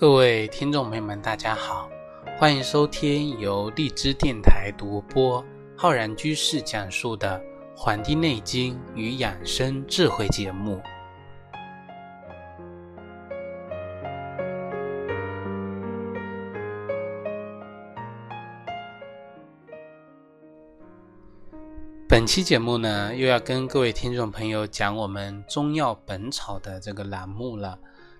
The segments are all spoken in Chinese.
各位听众朋友们，大家好，欢迎收听由荔枝电台独播、浩然居士讲述的《黄帝内经与养生智慧》节目。本期节目呢，又要跟各位听众朋友讲我们中药本草的这个栏目了。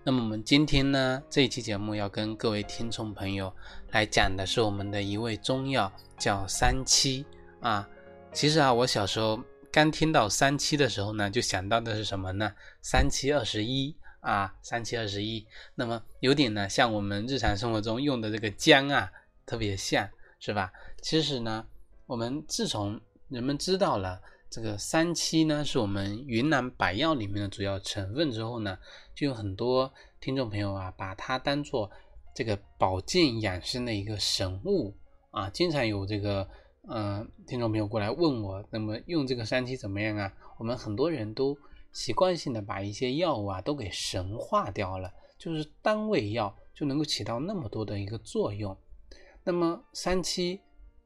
那么我们今天呢，这一期节目要跟各位听众朋友来讲的是我们的一味中药，叫三七啊。其实啊，我小时候刚听到三七的时候呢，就想到的是什么呢？三七二十一啊，三七二十一。那么有点呢，像我们日常生活中用的这个姜啊，特别像是吧？其实呢，我们自从人们知道了。这个三七呢，是我们云南白药里面的主要成分。之后呢，就有很多听众朋友啊，把它当做这个保健养生的一个神物啊。经常有这个嗯听众朋友过来问我，那么用这个三七怎么样啊？我们很多人都习惯性的把一些药物啊都给神化掉了，就是单味药就能够起到那么多的一个作用。那么三七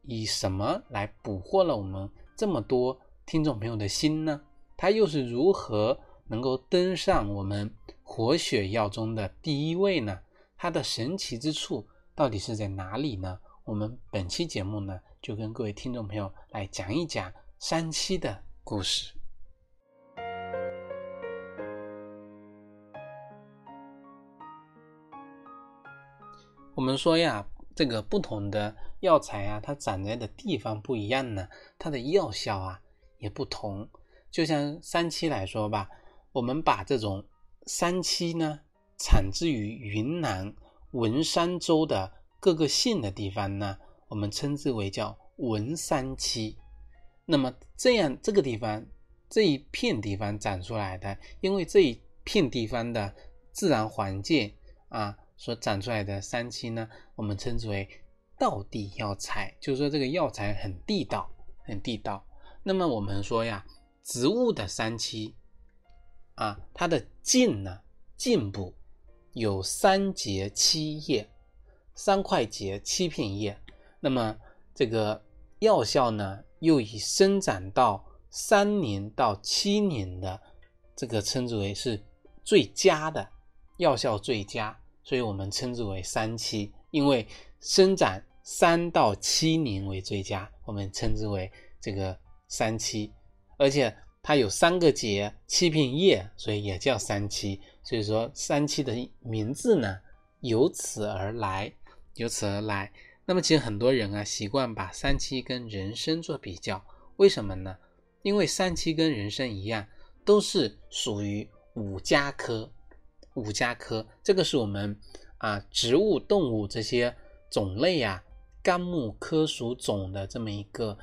以什么来捕获了我们这么多？听众朋友的心呢？它又是如何能够登上我们活血药中的第一位呢？它的神奇之处到底是在哪里呢？我们本期节目呢，就跟各位听众朋友来讲一讲三七的故事。我们说呀，这个不同的药材啊，它长在的地方不一样呢，它的药效啊。也不同，就像三七来说吧，我们把这种三七呢，产自于云南文山州的各个县的地方呢，我们称之为叫文三七。那么这样这个地方这一片地方长出来的，因为这一片地方的自然环境啊所长出来的三七呢，我们称之为道地药材，就是说这个药材很地道，很地道。那么我们说呀，植物的三七啊，它的茎呢，茎部有三节七叶，三块节七片叶。那么这个药效呢，又以生长到三年到七年的这个称之为是最佳的药效最佳，所以我们称之为三七，因为生长三到七年为最佳，我们称之为这个。三七，而且它有三个节七片叶，所以也叫三七。所以说三七的名字呢，由此而来，由此而来。那么其实很多人啊，习惯把三七跟人参做比较，为什么呢？因为三七跟人参一样，都是属于五加科。五加科，这个是我们啊植物、动物这些种类啊，纲目科属种的这么一个。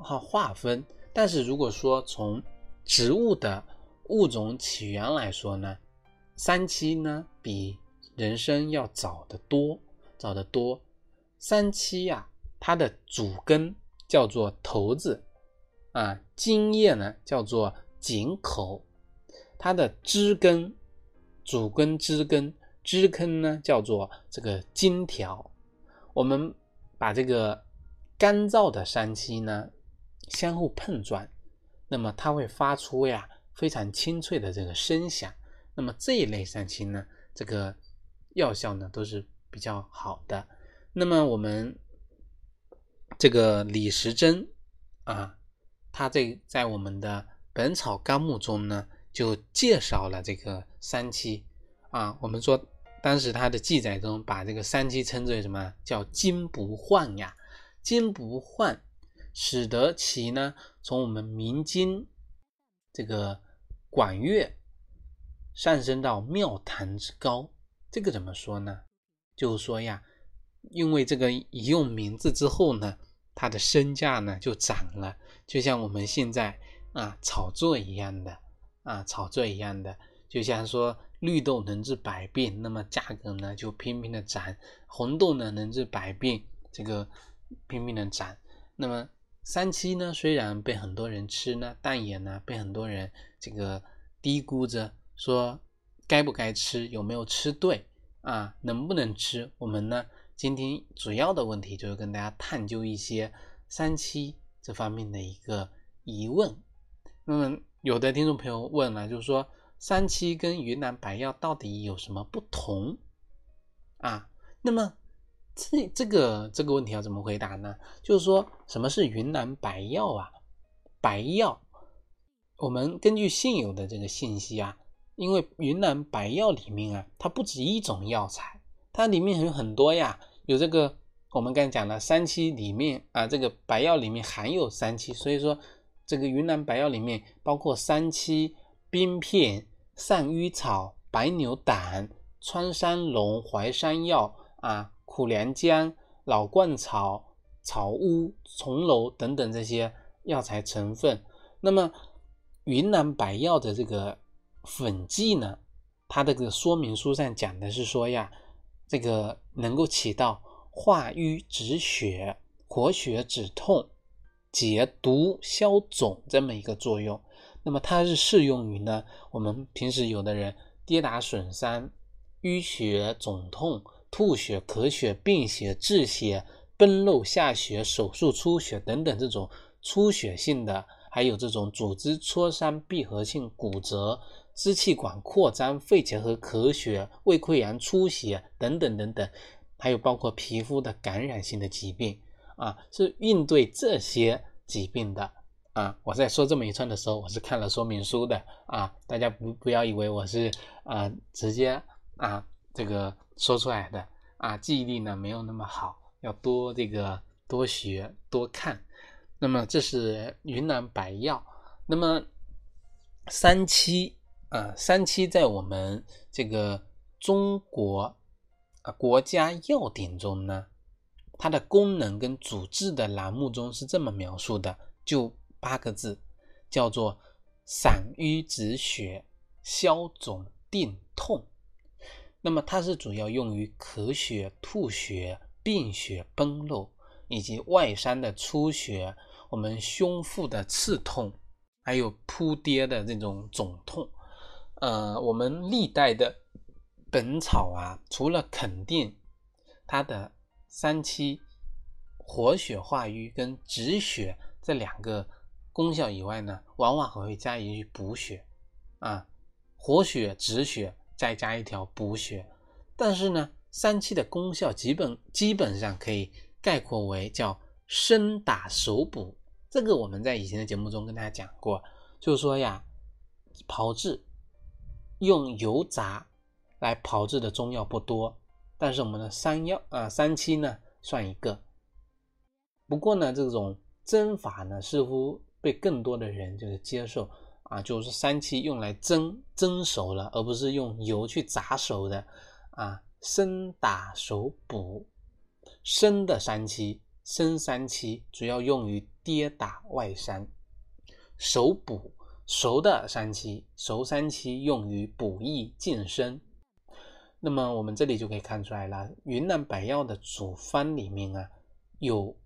好划分，但是如果说从植物的物种起源来说呢，三七呢比人参要早得多，早得多。三七呀，它的主根叫做头子啊，茎叶呢叫做颈口，它的枝根、主根、枝根、枝根呢叫做这个茎条。我们把这个干燥的三七呢。相互碰撞，那么它会发出呀非常清脆的这个声响。那么这一类三七呢，这个药效呢都是比较好的。那么我们这个李时珍啊，他这在我们的《本草纲目》中呢就介绍了这个三七啊。我们说当时他的记载中把这个三七称之为什么？叫金不换呀，金不换。使得其呢，从我们民间这个管乐上升到庙堂之高，这个怎么说呢？就是说呀，因为这个一用名字之后呢，它的身价呢就涨了，就像我们现在啊炒作一样的啊炒作一样的，就像说绿豆能治百病，那么价格呢就拼命的涨；红豆呢能治百病，这个拼命的涨，那么。三七呢，虽然被很多人吃呢，但也呢被很多人这个低估着，说该不该吃，有没有吃对啊，能不能吃？我们呢，今天主要的问题就是跟大家探究一些三七这方面的一个疑问。那么有的听众朋友问了，就是说三七跟云南白药到底有什么不同啊？那么这这个这个问题要怎么回答呢？就是说什么是云南白药啊？白药，我们根据现有的这个信息啊，因为云南白药里面啊，它不止一种药材，它里面有很多呀，有这个我们刚才讲的三七里面啊，这个白药里面含有三七，所以说。这个云南白药里面包括三七、冰片、散瘀草、白牛胆、川山龙、淮山药啊、苦凉姜、老鹳草、草乌、重楼等等这些药材成分。那么云南白药的这个粉剂呢，它这个说明书上讲的是说呀，这个能够起到化瘀止血、活血止痛。解毒消肿这么一个作用，那么它是适用于呢我们平时有的人跌打损伤、淤血肿痛、吐血、咳血、便血、滞血、崩漏下血、手术出血等等这种出血性的，还有这种组织挫伤、闭合性骨折、支气管扩张、肺结核、咳血、胃溃疡、出血等等等等，还有包括皮肤的感染性的疾病。啊，是应对这些疾病的啊！我在说这么一串的时候，我是看了说明书的啊！大家不不要以为我是啊直接啊这个说出来的啊，记忆力呢没有那么好，要多这个多学多看。那么这是云南白药，那么三七啊，三七在我们这个中国啊国家药典中呢。它的功能跟主治的栏目中是这么描述的，就八个字，叫做散瘀止血、消肿定痛。那么它是主要用于咳血、吐血、便血、崩漏，以及外伤的出血，我们胸腹的刺痛，还有扑跌的这种肿痛。呃，我们历代的本草啊，除了肯定它的。三七活血化瘀跟止血这两个功效以外呢，往往还会加以补血啊，活血止血，再加一条补血。但是呢，三七的功效基本基本上可以概括为叫生打熟补。这个我们在以前的节目中跟大家讲过，就是说呀，炮制用油炸来炮制的中药不多。但是我们的三药啊，三七呢算一个。不过呢，这种针法呢似乎被更多的人就是接受啊，就是三七用来蒸蒸熟了，而不是用油去炸熟的啊。生打熟补，生的三七，生三七主要用于跌打外伤；熟补，熟的三七，熟三七用于补益健身。那么我们这里就可以看出来了，云南白药的主方里面啊，有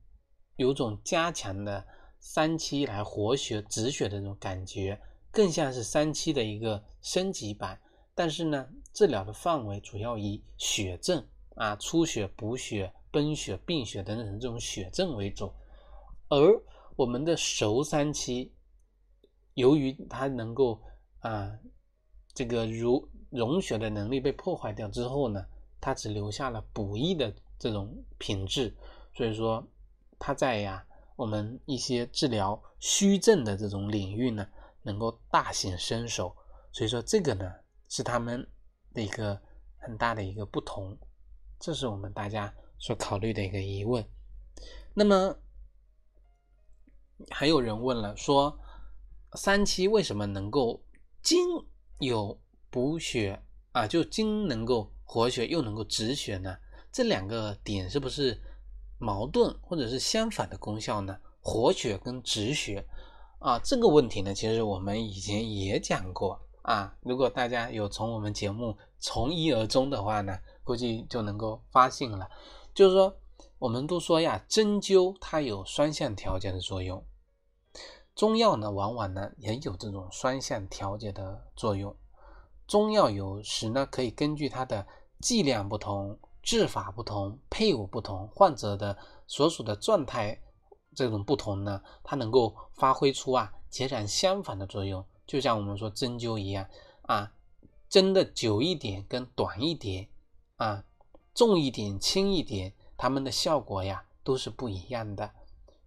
有种加强的三七来活血止血的那种感觉，更像是三七的一个升级版。但是呢，治疗的范围主要以血症啊、出血、补血、崩血、病血等等这种血症为主。而我们的熟三七，由于它能够啊，这个如。溶血的能力被破坏掉之后呢，它只留下了补益的这种品质，所以说它在呀我们一些治疗虚症的这种领域呢，能够大显身手。所以说这个呢是他们的一个很大的一个不同，这是我们大家所考虑的一个疑问。那么还有人问了，说三七为什么能够经有？补血啊，就经能够活血又能够止血呢？这两个点是不是矛盾或者是相反的功效呢？活血跟止血啊，这个问题呢，其实我们以前也讲过啊。如果大家有从我们节目从一而终的话呢，估计就能够发现了。就是说，我们都说呀，针灸它有双向调节的作用，中药呢，往往呢也有这种双向调节的作用。中药有时呢，可以根据它的剂量不同、治法不同、配伍不同，患者的所属的状态这种不同呢，它能够发挥出啊截然相反的作用。就像我们说针灸一样啊，针的久一点跟短一点啊，重一点轻一点，它们的效果呀都是不一样的。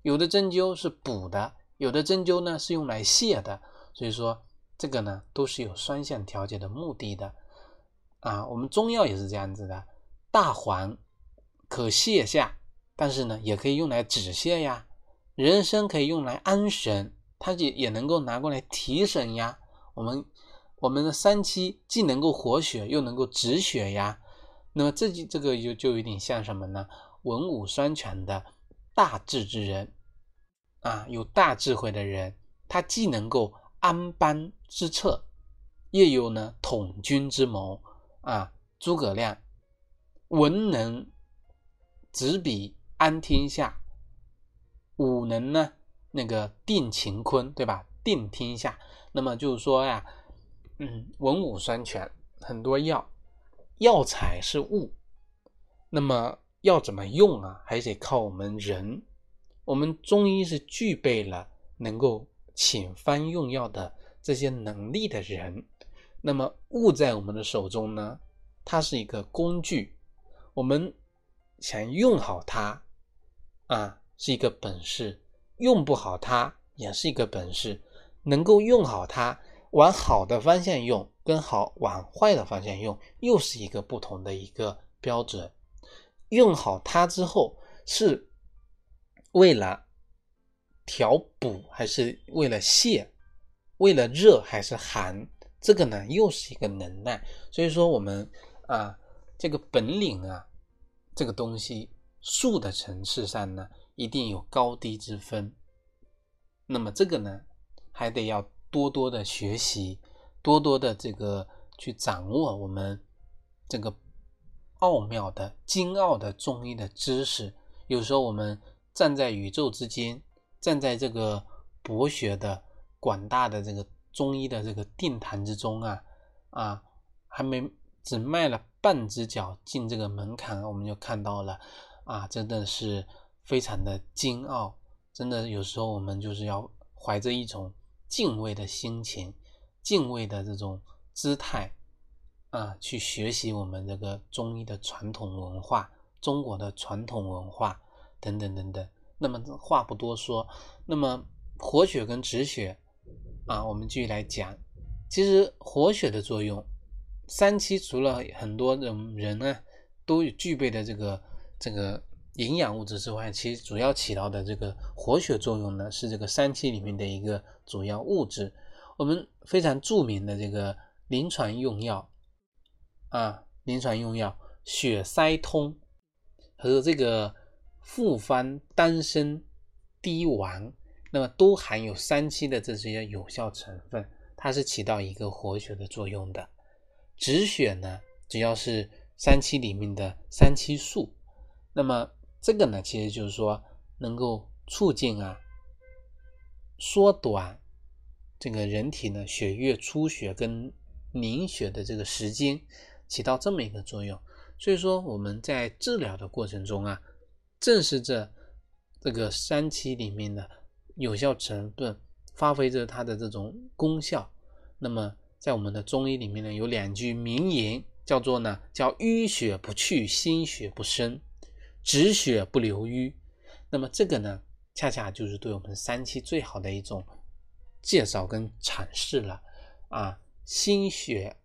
有的针灸是补的，有的针灸呢是用来泻的，所以说这个呢都是有双向调节的目的的啊。我们中药也是这样子的，大黄可泻下，但是呢也可以用来止泻呀。人参可以用来安神，它也也能够拿过来提神呀。我们我们的三七既能够活血，又能够止血呀。那么这就这个就就有点像什么呢？文武双全的。大智之人啊，有大智慧的人，他既能够安邦之策，又有呢统军之谋啊。诸葛亮文能执笔安天下，武能呢那个定乾坤，对吧？定天下。那么就是说呀，嗯，文武双全，很多药药材是物，那么。要怎么用啊？还得靠我们人。我们中医是具备了能够请方用药的这些能力的人。那么物在我们的手中呢？它是一个工具，我们想用好它啊，是一个本事；用不好它也是一个本事。能够用好它，往好的方向用，跟好往坏的方向用，又是一个不同的一个标准。用好它之后，是为了调补，还是为了泻？为了热还是寒？这个呢，又是一个能耐。所以说，我们啊，这个本领啊，这个东西术的层次上呢，一定有高低之分。那么这个呢，还得要多多的学习，多多的这个去掌握我们这个。奥妙的、精奥的中医的知识，有时候我们站在宇宙之间，站在这个博学的、广大的这个中医的这个殿堂之中啊啊，还没只迈了半只脚进这个门槛，我们就看到了啊，真的是非常的精奥，真的有时候我们就是要怀着一种敬畏的心情、敬畏的这种姿态。啊，去学习我们这个中医的传统文化，中国的传统文化等等等等。那么话不多说，那么活血跟止血啊，我们继续来讲。其实活血的作用，三七除了很多人人呢都具备的这个这个营养物质之外，其实主要起到的这个活血作用呢，是这个三七里面的一个主要物质。我们非常著名的这个临床用药。啊，临床用药血塞通和这个复方丹参滴丸，那么都含有三七的这些有效成分，它是起到一个活血的作用的。止血呢，主要是三七里面的三七素，那么这个呢，其实就是说能够促进啊，缩短这个人体呢血液出血跟凝血的这个时间。起到这么一个作用，所以说我们在治疗的过程中啊，正是这这个三七里面的有效成分发挥着它的这种功效。那么在我们的中医里面呢，有两句名言，叫做呢叫淤血不去，心血不生，止血不留瘀。那么这个呢，恰恰就是对我们三七最好的一种介绍跟阐释了啊，心血。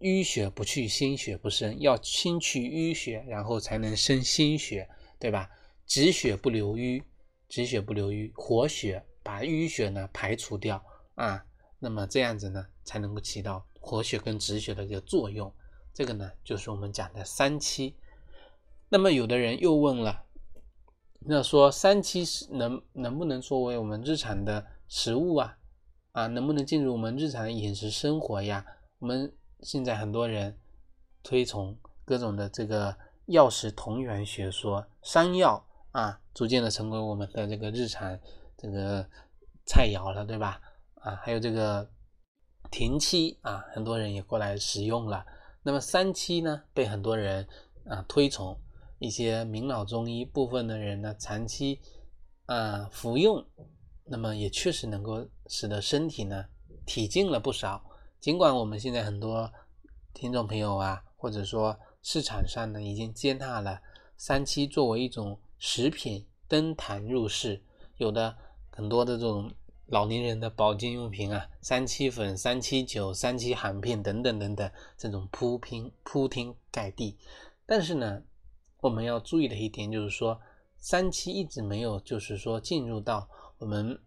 淤血不去，心血不生。要清去淤血，然后才能生心血，对吧？止血不留瘀，止血不留瘀，活血，把淤血呢排除掉啊。那么这样子呢，才能够起到活血跟止血的一个作用。这个呢，就是我们讲的三七。那么有的人又问了，那说三七是能能不能作为我们日常的食物啊？啊，能不能进入我们日常的饮食生活呀？我们。现在很多人推崇各种的这个药食同源学说，山药啊，逐渐的成为我们的这个日常这个菜肴了，对吧？啊，还有这个田七啊，很多人也过来食用了。那么三七呢，被很多人啊推崇，一些名老中医部分的人呢，长期啊服用，那么也确实能够使得身体呢体净了不少。尽管我们现在很多听众朋友啊，或者说市场上呢，已经接纳了三七作为一种食品登坛入市，有的很多的这种老年人的保健用品啊，三七粉、三七酒、三七含片等等等等，这种铺平铺天盖地。但是呢，我们要注意的一点就是说，三七一直没有就是说进入到我们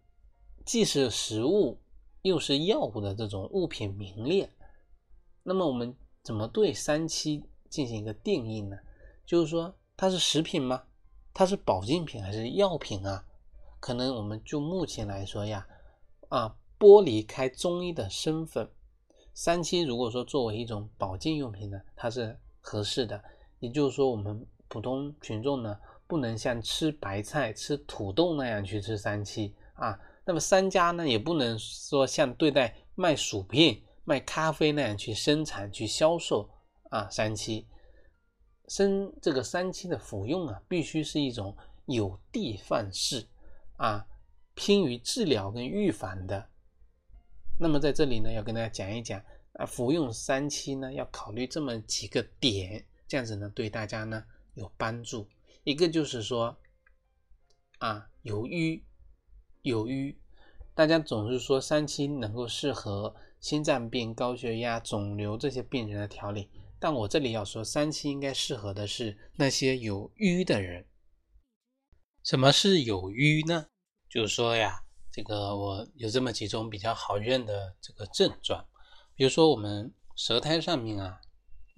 既是食物。又是药物的这种物品名列，那么我们怎么对三七进行一个定义呢？就是说它是食品吗？它是保健品还是药品啊？可能我们就目前来说呀，啊，剥离开中医的身份，三七如果说作为一种保健用品呢，它是合适的。也就是说，我们普通群众呢，不能像吃白菜、吃土豆那样去吃三七啊。那么三家呢，也不能说像对待卖薯片、卖咖啡那样去生产、去销售啊。三七生这个三七的服用啊，必须是一种有的放矢啊，偏于治疗跟预防的。那么在这里呢，要跟大家讲一讲啊，服用三七呢，要考虑这么几个点，这样子呢，对大家呢有帮助。一个就是说啊，有瘀。有瘀，大家总是说三七能够适合心脏病、高血压、肿瘤这些病人的调理，但我这里要说，三七应该适合的是那些有瘀的人。什么是有瘀呢？就是说呀，这个我有这么几种比较好认的这个症状，比如说我们舌苔上面啊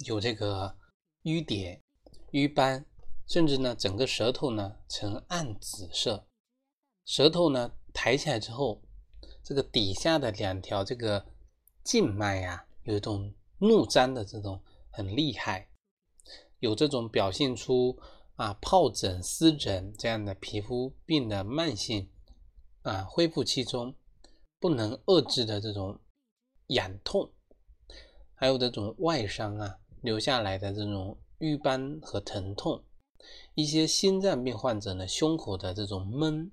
有这个瘀点、瘀斑，甚至呢整个舌头呢呈暗紫色。舌头呢抬起来之后，这个底下的两条这个静脉啊，有一种怒张的这种很厉害，有这种表现出啊疱疹、湿疹这样的皮肤病的慢性啊恢复期中不能遏制的这种痒痛，还有这种外伤啊留下来的这种瘀斑和疼痛，一些心脏病患者呢胸口的这种闷。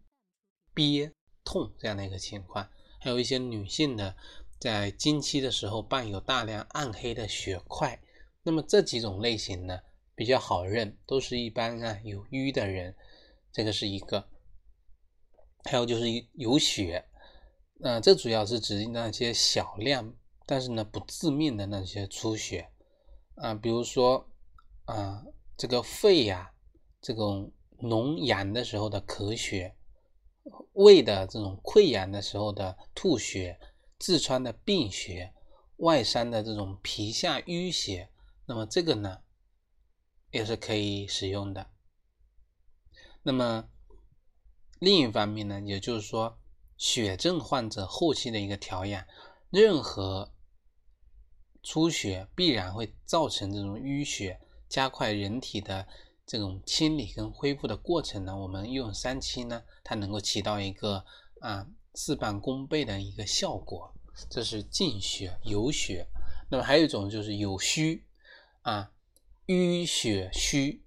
憋痛这样的一个情况，还有一些女性呢在经期的时候伴有大量暗黑的血块，那么这几种类型呢比较好认，都是一般啊有瘀的人，这个是一个。还有就是有血，呃，这主要是指那些小量但是呢不致命的那些出血啊，比如说啊这个肺呀这种脓疡的时候的咳血。胃的这种溃疡的时候的吐血，痔疮的病血，外伤的这种皮下淤血，那么这个呢也是可以使用的。那么另一方面呢，也就是说血症患者后期的一个调养，任何出血必然会造成这种淤血，加快人体的。这种清理跟恢复的过程呢，我们用三七呢，它能够起到一个啊事半功倍的一个效果。这是净血有血。那么还有一种就是有虚啊淤血虚。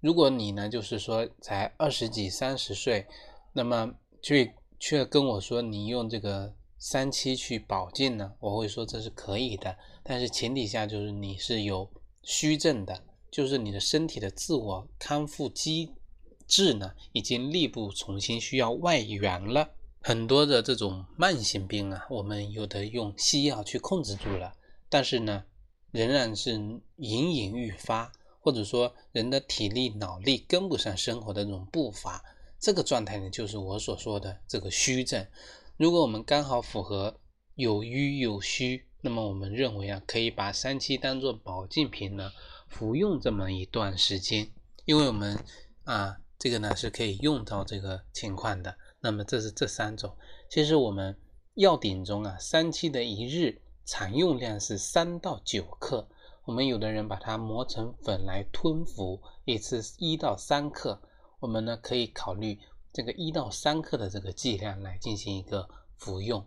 如果你呢就是说才二十几三十岁，那么却却跟我说你用这个三七去保健呢，我会说这是可以的，但是前提下就是你是有虚症的。就是你的身体的自我康复机制呢，已经力不从心，需要外援了。很多的这种慢性病啊，我们有的用西药去控制住了，但是呢，仍然是隐隐欲发，或者说人的体力、脑力跟不上生活的这种步伐，这个状态呢，就是我所说的这个虚症。如果我们刚好符合有瘀有虚，那么我们认为啊，可以把三七当做保健品呢。服用这么一段时间，因为我们啊，这个呢是可以用到这个情况的。那么这是这三种。其实我们药典中啊，三七的一日常用量是三到九克。我们有的人把它磨成粉来吞服，一次一到三克。我们呢可以考虑这个一到三克的这个剂量来进行一个服用。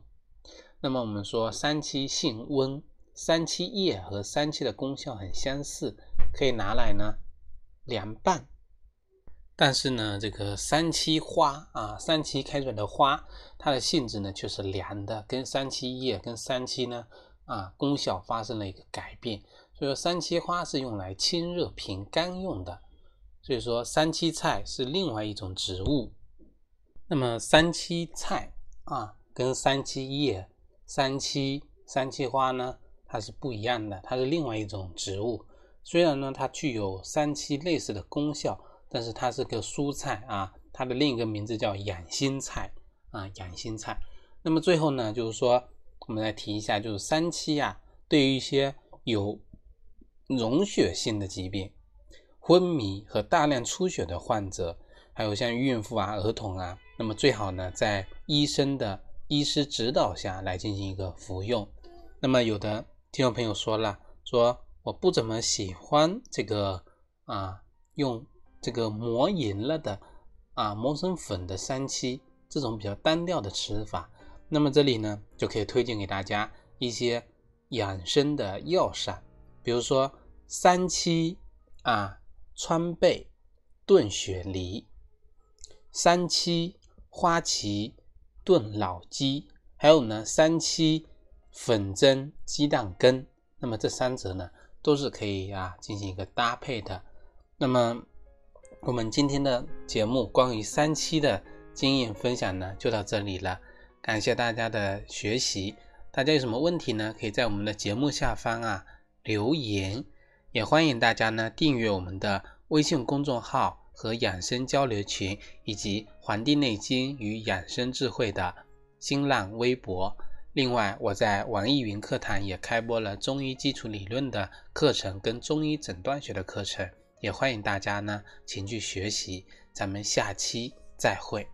那么我们说三七性温，三七叶和三七的功效很相似，可以拿来呢凉拌。但是呢，这个三七花啊，三七开出来的花，它的性质呢却是凉的，跟三七叶跟三七呢啊功效发生了一个改变。所以说，三七花是用来清热平肝用的。所以说，三七菜是另外一种植物。那么，三七菜啊，跟三七叶、三七三七花呢，它是不一样的，它是另外一种植物。虽然呢，它具有三七类似的功效，但是它是个蔬菜啊，它的另一个名字叫养心菜啊，养心菜。那么最后呢，就是说，我们来提一下，就是三七啊，对于一些有溶血性的疾病。昏迷和大量出血的患者，还有像孕妇啊、儿童啊，那么最好呢，在医生的医师指导下来进行一个服用。那么有的听众朋友说了，说我不怎么喜欢这个啊，用这个磨银了的啊，磨成粉的三七这种比较单调的吃法。那么这里呢，就可以推荐给大家一些养生的药膳，比如说三七啊。川贝炖雪梨，三七花旗炖老鸡，还有呢三七粉蒸鸡蛋羹。那么这三者呢都是可以啊进行一个搭配的。那么我们今天的节目关于三七的经验分享呢就到这里了，感谢大家的学习。大家有什么问题呢？可以在我们的节目下方啊留言。也欢迎大家呢订阅我们的微信公众号和养生交流群，以及《黄帝内经与养生智慧》的新浪微博。另外，我在网易云课堂也开播了中医基础理论的课程跟中医诊断学的课程，也欢迎大家呢前去学习。咱们下期再会。